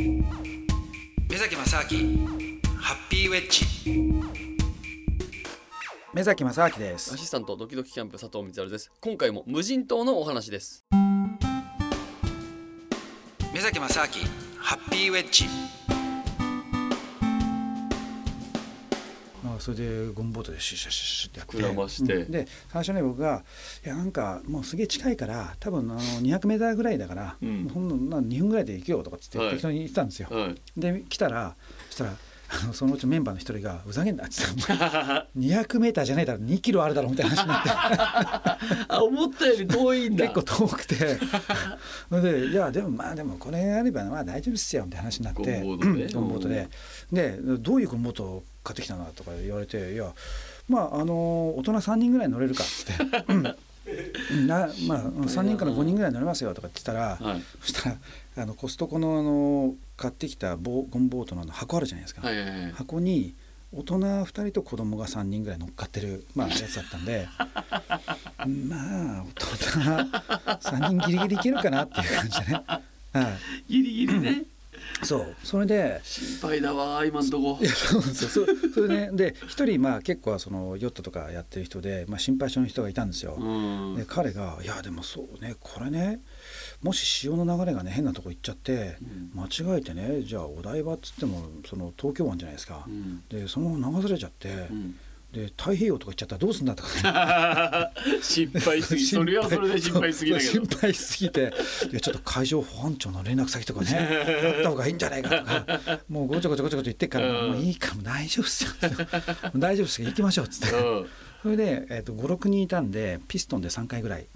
目崎正明ハッピーウェッジ。目崎正明です。アシスタントドキドキキャンプ佐藤光晴です。今回も無人島のお話です。目崎正明ハッピーウェッジそれでゴムボートでシュッシュッシュッシュッってやって膨らまして。うん。で最初ね僕が「いやなんかもうすげえ近いから多分あの 200m ぐらいだから、うん。ほんのな2分ぐらいで行くよ」とかっつってはい適当に言ってたんですよ。はい。で来たらそしたらあのそのうちメンバーの一人が「ふざけんな」っつって「200m じゃないだろ2キロあるだろ」みたいな話になって。あ思ったより遠いんだ。結構遠くて。それで「いやでもまあでもこれあればまあ大丈夫っすよ」みたいな話になって。ゴムボートで。で。でどういうゴムボートを買ってきたのとか言われて「いやまああの大人3人ぐらい乗れるか」っつって「うんなまあ3人から5人ぐらい乗れますよ」とかって言ったら、はい。そしたらあのコストコのあの買ってきたボゴムボートの箱あるじゃないですか、はいはいはい。箱に大人2人と子供が3人ぐらい乗っかってる、まあ、やつだったんで。まあ大人3人ギリギリいけるかなっていう感じでね、はギリギリね。い、そう。それで心配だわ今んとこ。いやそうなんですよそそれでねで一人まあ結構そのヨットとかやってる人で、まあ、心配性の人がいたんですよ。うん。で彼が「いやでもそうねこれねもし潮の流れがね変なとこ行っちゃってうん。間違えてねじゃあお台場っつってもその東京湾じゃないですか。う。ん。でそのまま流されちゃって、うんで太平洋とか行っちゃったらどうすんだとか、心配すぎそれはそれで心配すぎだけど。心配しすぎて。いやちょっと海上保安庁の連絡先とかねあった方がいいんじゃないかとか。もうごちゃごちゃごちゃごちゃ言ってっから、うん。もういいからもう大丈夫っすよ。大丈夫っすよ。行きましょうっつって。うん。それで、えー、と56人いたんでピストンで3回ぐらい。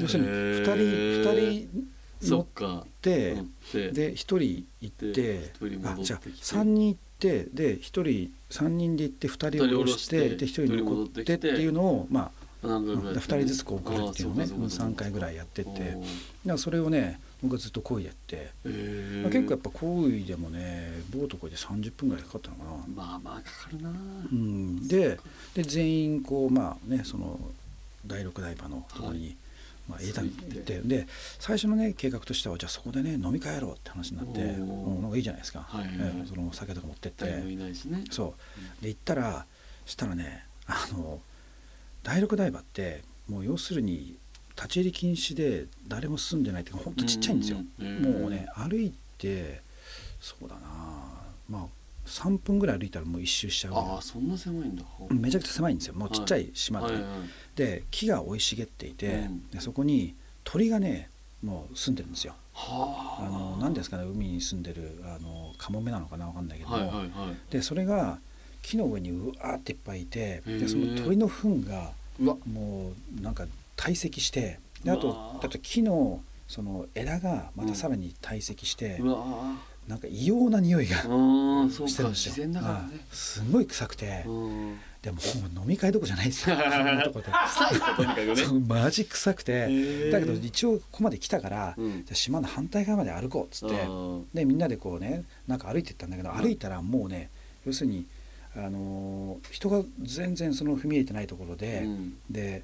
要するに2人へー。2人乗って乗って。で1人行ってあじゃあ3人行ってで1人3人で行って2人降ろしてで1人残ってっていうのをまあ何回ぐらい2人ずつこう送るっていうのをねあそうかそうか3回ぐらいやってっておだかーらそれをね僕はずっと漕いでって、まあ結構やっぱ漕いでもねボート漕いで30分ぐらいかかったのかな。まあまあかかるなうん、でで全員こうまあねその第六台場のところに、はいまあ、枝つい行てって。で最初のね計画としてはじゃあそこでね飲み会やろうって話になっておー。うんなんかいいじゃないですか、はいはいはい。ええその酒とか持ってって。ね。そう。で行ったらしたらねあの第六台場ってもう要するに立ち入り禁止で誰も住んでないっていうかほんとちっちゃいんですよ。うんうんもうね歩いてそうだな。まあ3分ぐらい歩いたらもう一周しちゃうぐらい。ああそんな狭いんだ。うんめちゃくちゃ狭いんですよ。もうちっちゃい島で、はいはい。で木が生い茂っていて、うん。でそこに鳥がねもう住んでるんですよ。はあ。の何ですかね海に住んでるあのカモメなのかなわかんないけど。も、はいはいはい。でそれが木の上にうわーっていっぱいいてでその鳥の糞がもうなんか堆積してであとあと木のその枝がまたさらに堆積して、うわなんか異様な匂いがしてるんですよ。すごい臭くて、うん。でも飲み会どこじゃないですよ。マジ臭くて。ー。だけど一応ここまで来たから、うん。じゃあ島の反対側まで歩こうっつって。うんでみんなでこうねなんか歩いてったんだけど、うん。歩いたらもうね要するに、あのー人が全然その踏み入れてないところで、うん。で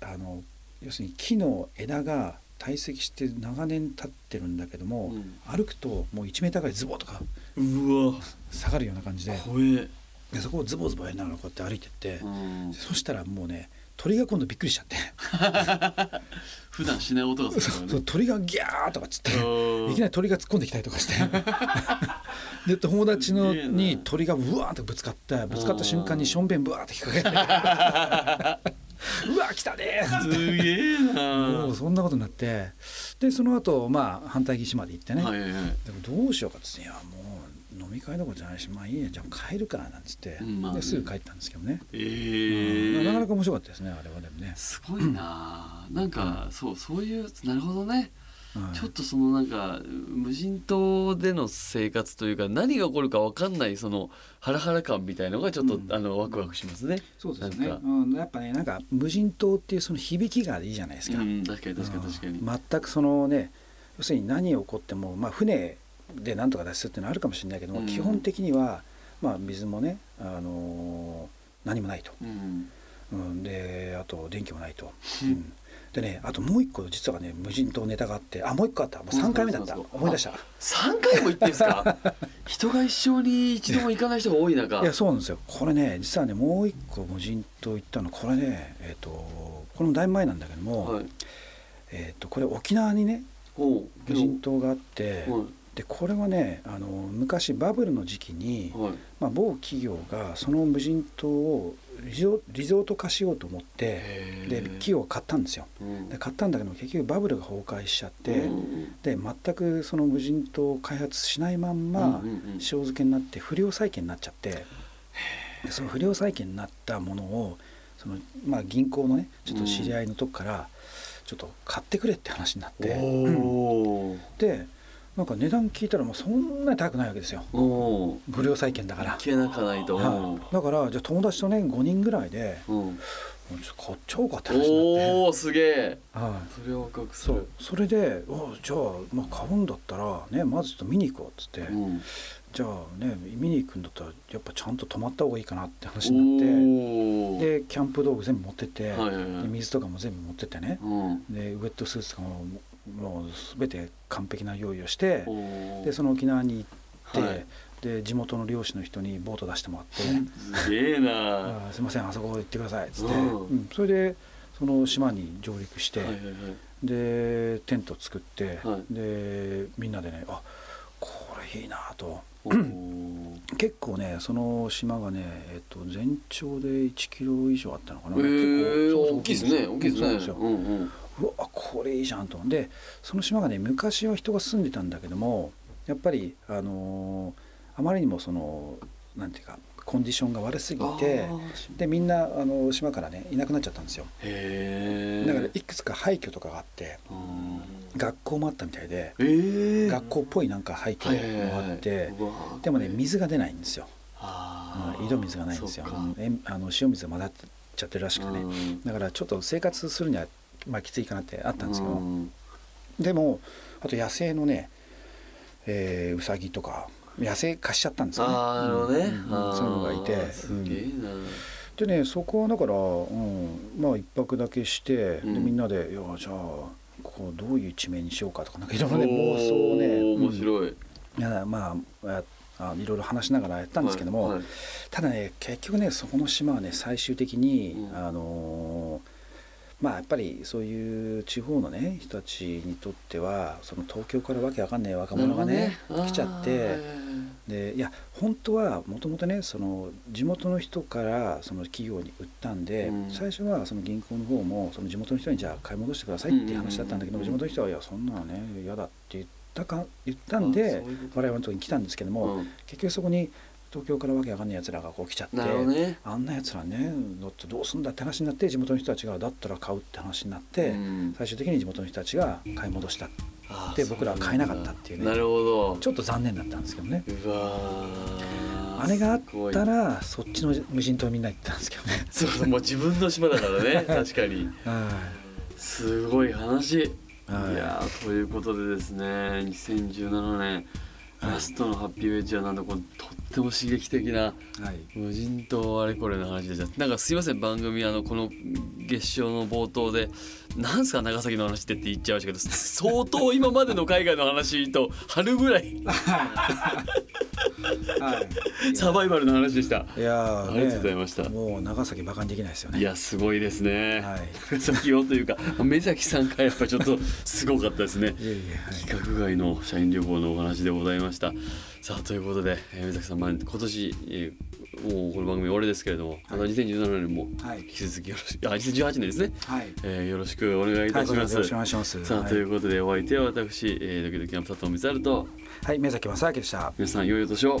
あの要するに木の枝が堆積して長年経ってるんだけども、うん。歩くともう1メーターぐらいズボッとかうわ。下がるような感じででそこをズボズボやりながらこうやって歩いてって、うん。そしたらもうね鳥が今度びっくりしちゃって。普段しない音がするね。鳥がギャーとかっつってうん。いきなり鳥が突っ込んできたりとかして。で友達のに鳥がうわーってぶつかってぶつかった瞬間にしょんべんぶわーって引っ掛けて。うわ来たねーっつって。すげえそんなことになってでその後まあ反対岸まで行ってね、はいはいはい。でもどうしようかっつって「いやもう飲み会どころじゃないしまあいいやじゃあ帰るか」なんつって、うんまあね。ですぐ帰ったんですけどね、ええうんなかなか面白かったですねあれはでもね、すごいななんかそうそういうなるほどね。うんちょっとそのなんか無人島での生活というか何が起こるか分かんないそのハラハラ感みたいのがちょっと、うん。あのワクワクしますね。そうですね。うん、やっぱねなんか無人島っていうその響きがいいじゃないですか、うん、確かに確かに確かに。うん。全くそのね要するに何起こっても、まあ、船で何とか脱出っていうのはあるかもしれないけども、うん。基本的には、まあ、水もね、あのー何もないと、うん。うん、であと電気もないと、う うんんでねあともう一個実はね無人島ネタがあってあもう一個あった。もう3回目だった。思い出した。三回も行ってんすか？人が一生に一度も行かない人が多い中。いやそうなんですよ。これね実はねもう一個無人島行ったの。これねえっ、とこれもだいぶ前なんだけども、はい。えっ、とこれ沖縄にね無人島があって、はい。でこれはねあの昔バブルの時期に、はい。まあ、某企業がその無人島をリゾリゾート化しようと思ってで企業を買ったんですよ。うん。で買ったんだけど結局バブルが崩壊しちゃって、うんで全くその無人島を開発しないまんま塩漬けになって不良債権になっちゃってでその不良債権になったものをその、まあ、銀行のねちょっと知り合いのとこからちょっと買ってくれって話になって、でなんか値段聞いたらもうそんなに高くないわけですよ。おー。不良債権だから。行。けなかないと。はい、だからじゃあ友達とね5人ぐらいでうん。ちょっと買っちゃおうかって話になって、おおすげえ。はい、それを赤くする。そう。それでおじゃあ、まあ、買うんだったらねまずちょっと見に行こうっつって、うん。じゃあね見に行くんだったらやっぱちゃんと泊まった方がいいかなって話になって。でキャンプ道具全部持ってって、はいはいはい。で水とかも全部持ってってね。うん。でウェットスーツとかももう全て完璧な用意をしてでその沖縄に行って、はい。で地元の漁師の人にボート出してもらって。すげえな。すいませんあそこ行ってくださいっつって、うん。うん。それでその島に上陸して、はいはいはい。でテント作って、はい。でみんなでねあこれいいなと。結構ねその島がね、えっと、全長で1キロ以上あったのかな、えー、結構大きいですね。大きいですねうわこれいいじゃんと。でその島がね昔は人が住んでたんだけどもやっぱりあのーあまりにもそのなんていうかコンディションが悪すぎてでみんなあの島からねいなくなっちゃったんですよ。だからいくつか廃墟とかがあってうん。学校もあったみたいでえー、学校っぽいなんか廃墟もあってでもね水が出ないんですよ、うん井戸水がないんですよ。あの塩水が混ざっちゃってるらしくてね。うん。だからちょっと生活するにはまあきついかなってあったんですけど。うん。でもあと野生のね、えー、ウサギとか野生化しちゃったんですよね。あね、うんうんそういうのがいて。あーすげえな、でねそこはだから、うん、まあ一泊だけして、うん。でみんなで「いやじゃあここどういう地名にしようか」とかなんかいろいろね妄想をね面い、白い、いやまあやあいろいろ話しながらやったんですけども、はいはい。ただね結局ねそこの島はね最終的に、うん。あのーまあやっぱりそういう地方のね人たちにとってはその東京からわけわかんない若者がねね。来ちゃってでいや本当はもともとねその地元の人からその企業に売ったんで、うん。最初はその銀行の方もその地元の人にじゃあ買い戻してくださいっていう話だったんだけど、うん地元の人はいやそんなのね嫌だって言ったか言ったんあで我々のところに来たんですけども、うん。結局そこに東京からわけわかんないやつらがこう来ちゃってね。あんなやつらねだってどうすんだって話になって地元の人たちがだったら買うって話になって、うん。最終的に地元の人たちが買い戻したで僕らは買えなかったっていうね。なるほどちょっと残念だったんですけどね。うわー。あれがあったらそっちの無人島みんな行ってたんですけどね。そうそうもう自分の島だからね 確かに。はすごい話。いい。はいやーということでですね2017年ラストのハッピーウェッジはなんだこのとっても刺激的なはい。無人島あれこれの話でした。なんかすいません番組あのこの月賞の冒頭で「なんすか長崎の話って」って言っちゃいましたけど相当今までの海外の話と春ぐらい。はい。サバイバルの話でした。いやーありがとうございました。ねもう長崎バカにできないですよね。いやすごいですね、はい。長崎をというか目崎さんがやっぱちょっとすごかったですね。いえいえはい。規格外の社員旅行のお話でございました。さあということで、えー、目崎さん、まあ、今年、えーもうこの番組終わりですけれども、また2017年もはい。引き続きよろしくあ2018年ですね、はい。えーよろしくお願いいたします、はいお願いします。さあ、はい。ということでお相手は私、えー、ドキドキキャンプ佐藤光晴とはい目崎正明でした。皆さん良いお年を